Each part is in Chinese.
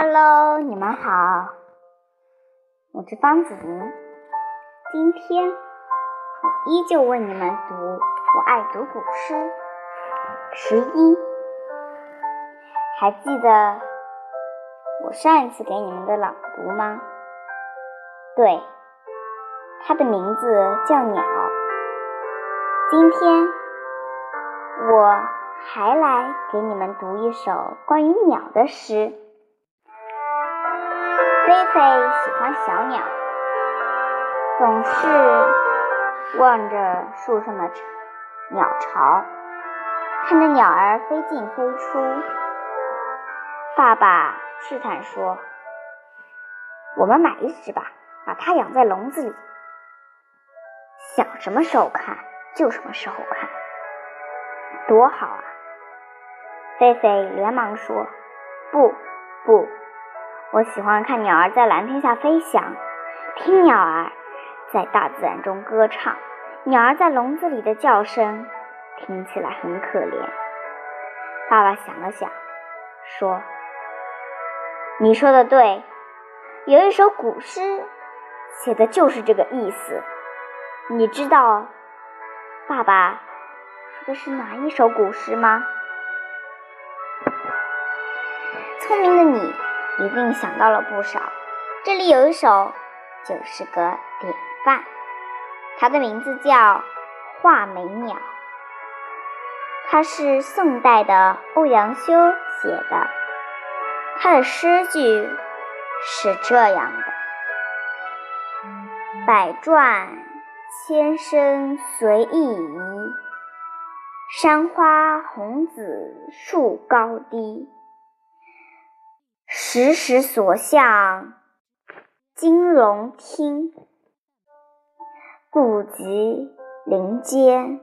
Hello，你们好，我是方子宁。今天我依旧为你们读我爱读古诗十一。还记得我上一次给你们的朗读吗？对，它的名字叫鸟。今天我还来给你们读一首关于鸟的诗。菲菲喜欢小鸟，总是望着树上的鸟巢，看着鸟儿飞进飞出。爸爸试探说：“我们买一只吧，把它养在笼子里，想什么时候看就什么时候看，多好啊！”菲菲连忙说：“不，不。”我喜欢看鸟儿在蓝天下飞翔，听鸟儿在大自然中歌唱。鸟儿在笼子里的叫声听起来很可怜。爸爸想了想，说：“你说的对，有一首古诗写的就是这个意思。你知道爸爸说的是哪一首古诗吗？”聪明的你。一定想到了不少。这里有一首，就是个典范。它的名字叫《画眉鸟》，它是宋代的欧阳修写的。他的诗句是这样的：“百转千声随意移，山花红紫树高低。”时时所向金龙听，不及林间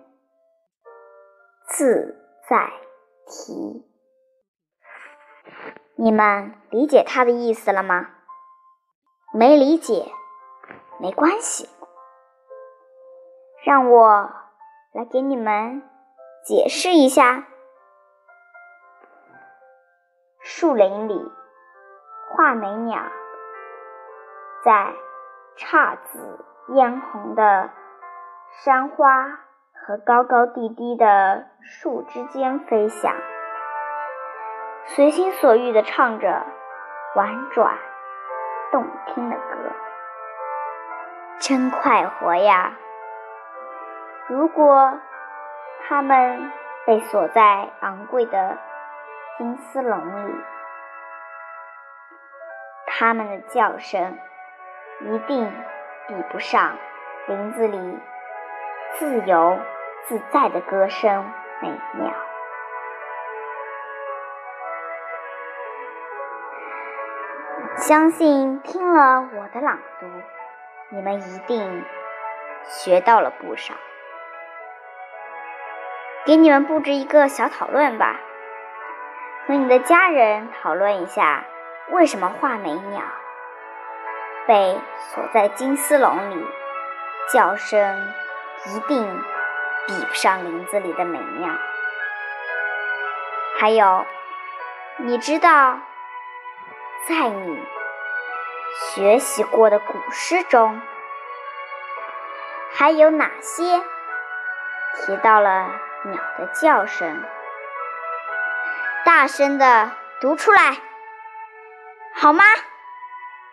自在啼。你们理解他的意思了吗？没理解没关系，让我来给你们解释一下。树林里。画眉鸟在姹紫嫣红的山花和高高低低的树枝间飞翔，随心所欲地唱着婉转动听的歌，真快活呀！如果它们被锁在昂贵的金丝笼里，它们的叫声一定比不上林子里自由自在的歌声美妙。相信听了我的朗读，你们一定学到了不少。给你们布置一个小讨论吧，和你的家人讨论一下。为什么画眉鸟被锁在金丝笼里，叫声一定比不上林子里的美妙？还有，你知道，在你学习过的古诗中，还有哪些提到了鸟的叫声？大声的读出来！好吗？